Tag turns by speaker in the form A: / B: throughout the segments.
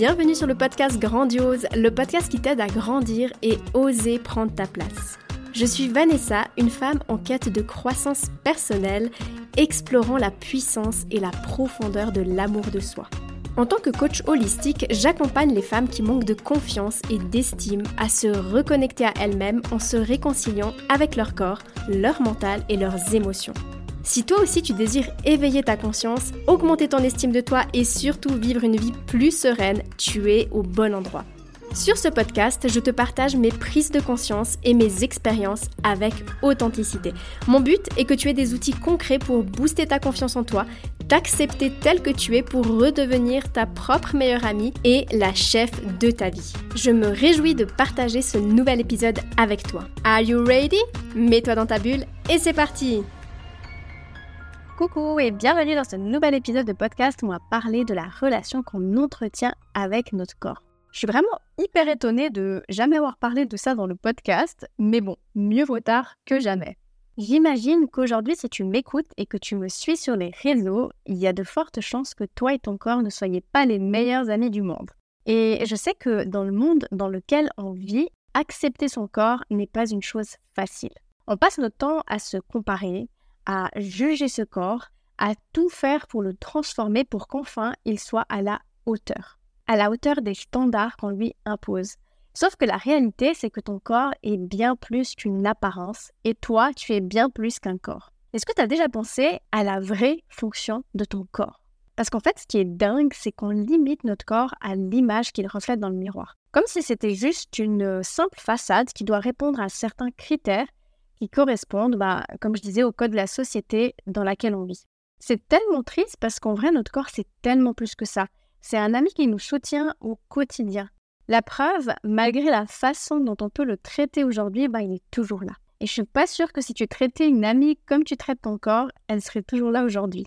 A: Bienvenue sur le podcast Grandiose, le podcast qui t'aide à grandir et oser prendre ta place. Je suis Vanessa, une femme en quête de croissance personnelle, explorant la puissance et la profondeur de l'amour de soi. En tant que coach holistique, j'accompagne les femmes qui manquent de confiance et d'estime à se reconnecter à elles-mêmes en se réconciliant avec leur corps, leur mental et leurs émotions. Si toi aussi tu désires éveiller ta conscience, augmenter ton estime de toi et surtout vivre une vie plus sereine, tu es au bon endroit. Sur ce podcast, je te partage mes prises de conscience et mes expériences avec authenticité. Mon but est que tu aies des outils concrets pour booster ta confiance en toi, t'accepter tel que tu es pour redevenir ta propre meilleure amie et la chef de ta vie. Je me réjouis de partager ce nouvel épisode avec toi. Are you ready? Mets-toi dans ta bulle et c'est parti Coucou et bienvenue dans ce nouvel épisode de podcast où on va parler de la relation qu'on entretient avec notre corps. Je suis vraiment hyper étonnée de jamais avoir parlé de ça dans le podcast, mais bon, mieux vaut tard que jamais. J'imagine qu'aujourd'hui, si tu m'écoutes et que tu me suis sur les réseaux, il y a de fortes chances que toi et ton corps ne soyez pas les meilleurs amis du monde. Et je sais que dans le monde dans lequel on vit, accepter son corps n'est pas une chose facile. On passe notre temps à se comparer, à juger ce corps, à tout faire pour le transformer pour qu'enfin il soit à la hauteur à la hauteur des standards qu'on lui impose. Sauf que la réalité, c'est que ton corps est bien plus qu'une apparence et toi, tu es bien plus qu'un corps. Est-ce que tu as déjà pensé à la vraie fonction de ton corps? Parce qu'en fait, ce qui est dingue, c'est qu'on limite notre corps à l'image qu'il reflète dans le miroir. Comme si c'était juste une simple façade qui doit répondre à certains critères qui correspondent, bah, comme je disais, au code de la société dans laquelle on vit. C'est tellement triste parce qu'en vrai, notre corps, c'est tellement plus que ça. C'est un ami qui nous soutient au quotidien. La preuve, malgré la façon dont on peut le traiter aujourd'hui, bah, il est toujours là. Et je suis pas sûre que si tu traitais une amie comme tu traites ton corps, elle serait toujours là aujourd'hui.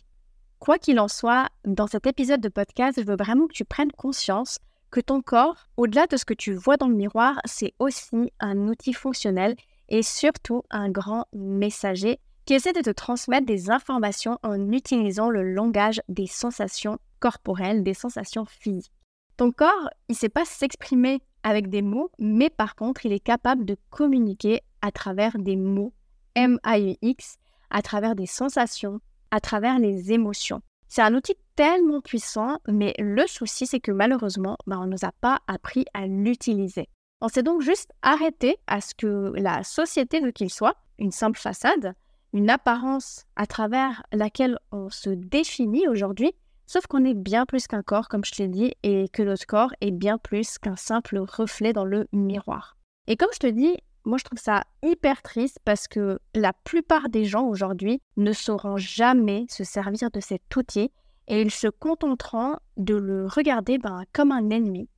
A: Quoi qu'il en soit, dans cet épisode de podcast, je veux vraiment que tu prennes conscience que ton corps, au-delà de ce que tu vois dans le miroir, c'est aussi un outil fonctionnel et surtout un grand messager qui essaie de te transmettre des informations en utilisant le langage des sensations corporelles, des sensations physiques. Ton corps, il ne sait pas s'exprimer avec des mots, mais par contre, il est capable de communiquer à travers des mots, M-A-U-X, à travers des sensations, à travers les émotions. C'est un outil tellement puissant, mais le souci, c'est que malheureusement, ben, on ne nous a pas appris à l'utiliser. On s'est donc juste arrêté à ce que la société veut qu'il soit, une simple façade, une apparence à travers laquelle on se définit aujourd'hui, Sauf qu'on est bien plus qu'un corps, comme je t'ai dit, et que notre corps est bien plus qu'un simple reflet dans le miroir. Et comme je te dis, moi je trouve ça hyper triste parce que la plupart des gens aujourd'hui ne sauront jamais se servir de cet outil et ils se contenteront de le regarder ben, comme un ennemi.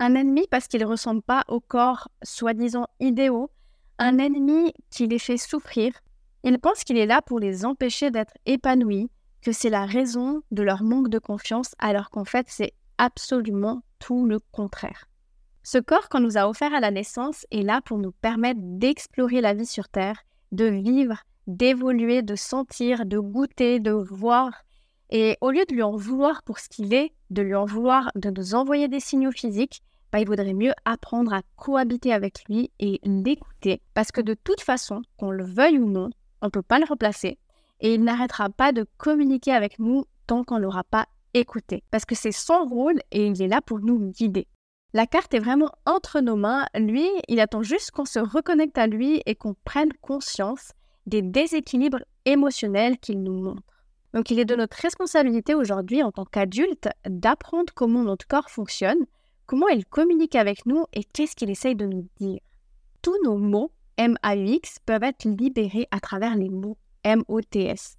A: Un ennemi parce qu'il ne ressemble pas au corps soi-disant idéaux, un ennemi qui les fait souffrir. Ils pensent qu'il est là pour les empêcher d'être épanouis, que c'est la raison de leur manque de confiance, alors qu'en fait, c'est absolument tout le contraire. Ce corps qu'on nous a offert à la naissance est là pour nous permettre d'explorer la vie sur Terre, de vivre, d'évoluer, de sentir, de goûter, de voir. Et au lieu de lui en vouloir pour ce qu'il est, de lui en vouloir de nous envoyer des signaux physiques, bah, il vaudrait mieux apprendre à cohabiter avec lui et l'écouter. Parce que de toute façon, qu'on le veuille ou non, on ne peut pas le remplacer et il n'arrêtera pas de communiquer avec nous tant qu'on ne l'aura pas écouté. Parce que c'est son rôle et il est là pour nous guider. La carte est vraiment entre nos mains. Lui, il attend juste qu'on se reconnecte à lui et qu'on prenne conscience des déséquilibres émotionnels qu'il nous montre. Donc il est de notre responsabilité aujourd'hui en tant qu'adulte d'apprendre comment notre corps fonctionne, comment il communique avec nous et qu'est-ce qu'il essaye de nous dire. Tous nos mots M-A-U-X peuvent être libérés à travers les mots MOTS.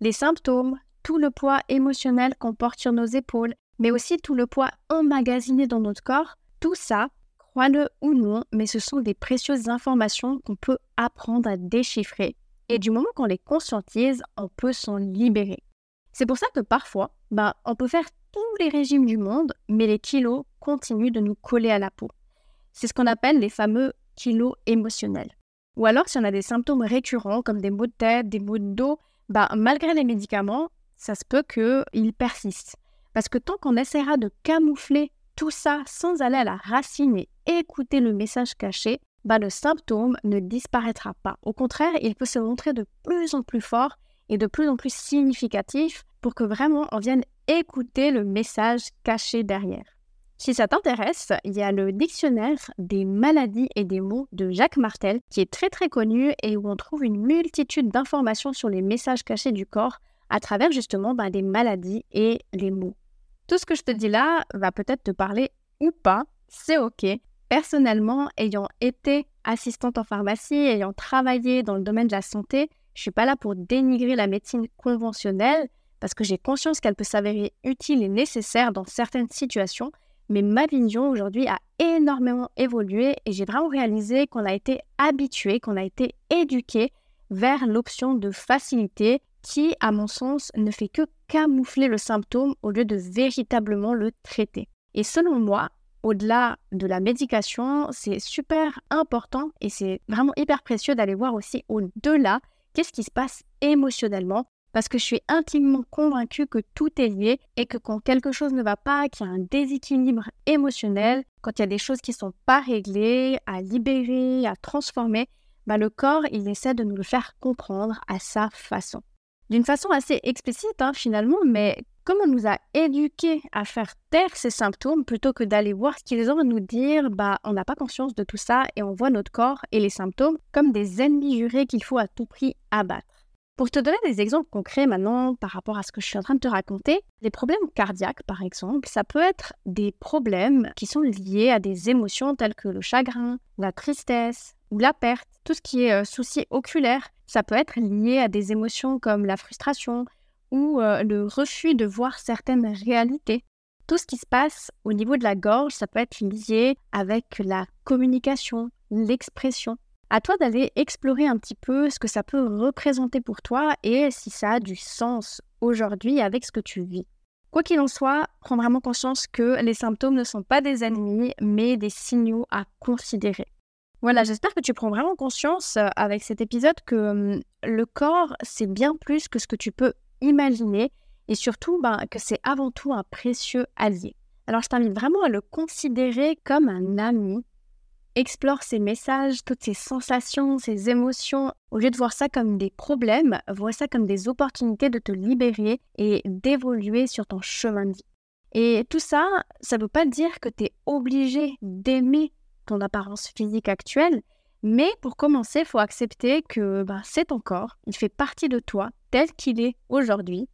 A: Les symptômes, tout le poids émotionnel qu'on porte sur nos épaules, mais aussi tout le poids emmagasiné dans notre corps, tout ça, crois-le ou non, mais ce sont des précieuses informations qu'on peut apprendre à déchiffrer. Et du moment qu'on les conscientise, on peut s'en libérer. C'est pour ça que parfois, bah, on peut faire tous les régimes du monde, mais les kilos continuent de nous coller à la peau. C'est ce qu'on appelle les fameux kilos émotionnels. Ou alors, si on a des symptômes récurrents comme des maux de tête, des maux de dos, bah, malgré les médicaments, ça se peut qu'ils persistent. Parce que tant qu'on essaiera de camoufler tout ça sans aller à la racine et écouter le message caché, bah, le symptôme ne disparaîtra pas. Au contraire, il peut se montrer de plus en plus fort et de plus en plus significatif pour que vraiment on vienne écouter le message caché derrière. Si ça t'intéresse, il y a le dictionnaire des maladies et des mots de Jacques Martel qui est très très connu et où on trouve une multitude d'informations sur les messages cachés du corps à travers justement bah, des maladies et les mots. Tout ce que je te dis là va peut-être te parler ou pas, c'est ok. Personnellement, ayant été assistante en pharmacie, ayant travaillé dans le domaine de la santé, je suis pas là pour dénigrer la médecine conventionnelle parce que j'ai conscience qu'elle peut s'avérer utile et nécessaire dans certaines situations, mais ma vision aujourd'hui a énormément évolué et j'ai vraiment réalisé qu'on a été habitué, qu'on a été éduqué vers l'option de facilité qui, à mon sens, ne fait que camoufler le symptôme au lieu de véritablement le traiter. Et selon moi, au-delà de la médication, c'est super important et c'est vraiment hyper précieux d'aller voir aussi au-delà qu'est-ce qui se passe émotionnellement parce que je suis intimement convaincue que tout est lié et que quand quelque chose ne va pas, qu'il y a un déséquilibre émotionnel, quand il y a des choses qui ne sont pas réglées, à libérer, à transformer, bah le corps, il essaie de nous le faire comprendre à sa façon. D'une façon assez explicite hein, finalement, mais comme on nous a éduqués à faire taire ces symptômes plutôt que d'aller voir ce qu'ils ont à nous dire, bah on n'a pas conscience de tout ça et on voit notre corps et les symptômes comme des ennemis jurés qu'il faut à tout prix abattre. Pour te donner des exemples concrets maintenant par rapport à ce que je suis en train de te raconter, les problèmes cardiaques par exemple, ça peut être des problèmes qui sont liés à des émotions telles que le chagrin, la tristesse ou la perte, tout ce qui est euh, souci oculaire. Ça peut être lié à des émotions comme la frustration ou le refus de voir certaines réalités. Tout ce qui se passe au niveau de la gorge, ça peut être lié avec la communication, l'expression. À toi d'aller explorer un petit peu ce que ça peut représenter pour toi et si ça a du sens aujourd'hui avec ce que tu vis. Quoi qu'il en soit, prends vraiment conscience que les symptômes ne sont pas des ennemis, mais des signaux à considérer. Voilà, j'espère que tu prends vraiment conscience avec cet épisode que le corps, c'est bien plus que ce que tu peux imaginer et surtout ben, que c'est avant tout un précieux allié. Alors je t'invite vraiment à le considérer comme un ami explore ces messages, toutes ces sensations, ces émotions. Au lieu de voir ça comme des problèmes, vois ça comme des opportunités de te libérer et d'évoluer sur ton chemin de vie. Et tout ça, ça ne veut pas dire que tu es obligé d'aimer ton apparence physique actuelle, mais pour commencer, il faut accepter que bah, c'est ton corps, il fait partie de toi tel qu'il est aujourd'hui,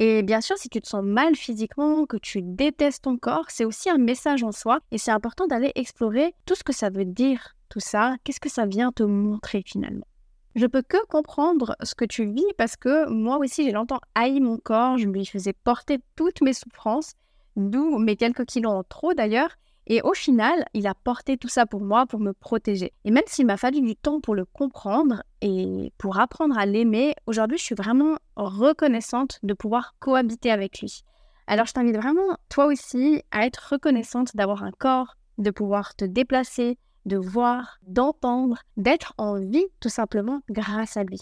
A: et bien sûr, si tu te sens mal physiquement, que tu détestes ton corps, c'est aussi un message en soi et c'est important d'aller explorer tout ce que ça veut dire, tout ça, qu'est-ce que ça vient te montrer finalement? Je peux que comprendre ce que tu vis parce que moi aussi j'ai longtemps haï mon corps, je lui faisais porter toutes mes souffrances, d'où mes quelques kilos en trop d'ailleurs, et au final, il a porté tout ça pour moi, pour me protéger. Et même s'il m'a fallu du temps pour le comprendre et pour apprendre à l'aimer, aujourd'hui, je suis vraiment reconnaissante de pouvoir cohabiter avec lui. Alors, je t'invite vraiment, toi aussi, à être reconnaissante d'avoir un corps, de pouvoir te déplacer, de voir, d'entendre, d'être en vie tout simplement grâce à lui.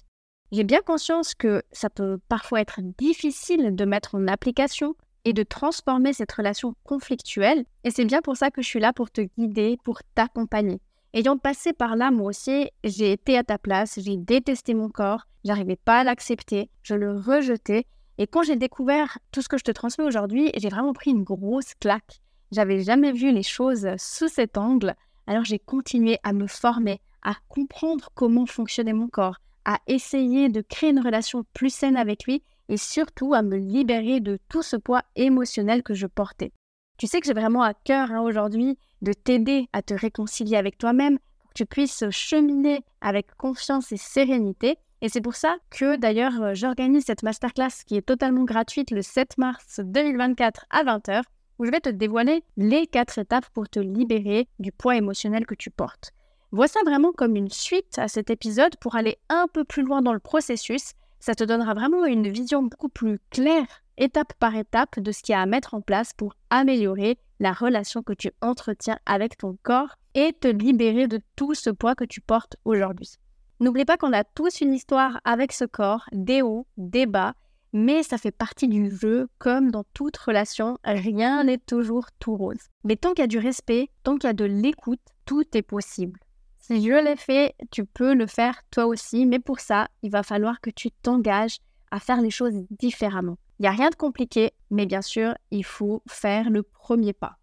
A: J'ai bien conscience que ça peut parfois être difficile de mettre en application, et de transformer cette relation conflictuelle. Et c'est bien pour ça que je suis là pour te guider, pour t'accompagner. Ayant passé par là, moi aussi, j'ai été à ta place, j'ai détesté mon corps, j'arrivais pas à l'accepter, je le rejetais. Et quand j'ai découvert tout ce que je te transmets aujourd'hui, j'ai vraiment pris une grosse claque. J'avais jamais vu les choses sous cet angle, alors j'ai continué à me former, à comprendre comment fonctionnait mon corps, à essayer de créer une relation plus saine avec lui et surtout à me libérer de tout ce poids émotionnel que je portais. Tu sais que j'ai vraiment à cœur hein, aujourd'hui de t'aider à te réconcilier avec toi-même pour que tu puisses cheminer avec confiance et sérénité. Et c'est pour ça que d'ailleurs euh, j'organise cette masterclass qui est totalement gratuite le 7 mars 2024 à 20h où je vais te dévoiler les quatre étapes pour te libérer du poids émotionnel que tu portes. Vois ça vraiment comme une suite à cet épisode pour aller un peu plus loin dans le processus ça te donnera vraiment une vision beaucoup plus claire, étape par étape, de ce qu'il y a à mettre en place pour améliorer la relation que tu entretiens avec ton corps et te libérer de tout ce poids que tu portes aujourd'hui. N'oublie pas qu'on a tous une histoire avec ce corps, des hauts, des bas, mais ça fait partie du jeu, comme dans toute relation, rien n'est toujours tout rose. Mais tant qu'il y a du respect, tant qu'il y a de l'écoute, tout est possible. Si je l'ai fait, tu peux le faire toi aussi, mais pour ça, il va falloir que tu t'engages à faire les choses différemment. Il n'y a rien de compliqué, mais bien sûr, il faut faire le premier pas.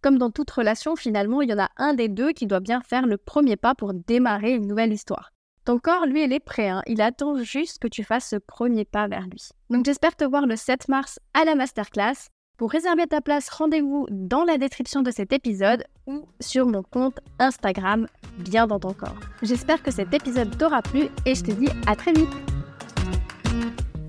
A: Comme dans toute relation, finalement, il y en a un des deux qui doit bien faire le premier pas pour démarrer une nouvelle histoire. Ton corps, lui, il est prêt. Hein. Il attend juste que tu fasses ce premier pas vers lui. Donc j'espère te voir le 7 mars à la masterclass. Pour réserver ta place, rendez-vous dans la description de cet épisode ou sur mon compte Instagram, bien dans ton corps. J'espère que cet épisode t'aura plu et je te dis à très vite.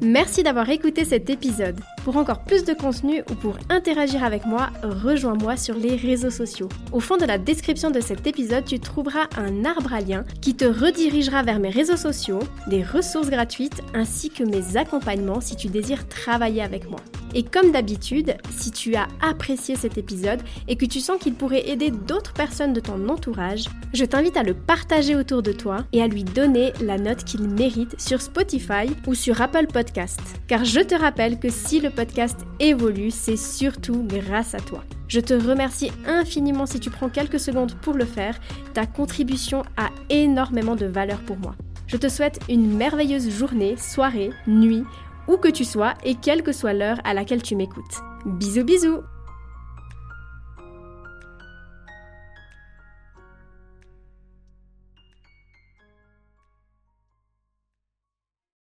A: Merci d'avoir écouté cet épisode. Pour encore plus de contenu ou pour interagir avec moi, rejoins-moi sur les réseaux sociaux. Au fond de la description de cet épisode, tu trouveras un arbre à lien qui te redirigera vers mes réseaux sociaux, des ressources gratuites ainsi que mes accompagnements si tu désires travailler avec moi. Et comme d'habitude, si tu as apprécié cet épisode et que tu sens qu'il pourrait aider d'autres personnes de ton entourage, je t'invite à le partager autour de toi et à lui donner la note qu'il mérite sur Spotify ou sur Apple Podcast. Car je te rappelle que si le podcast évolue, c'est surtout grâce à toi. Je te remercie infiniment si tu prends quelques secondes pour le faire. Ta contribution a énormément de valeur pour moi. Je te souhaite une merveilleuse journée, soirée, nuit où que tu sois et quelle que soit l'heure à laquelle tu m'écoutes. Bisous bisous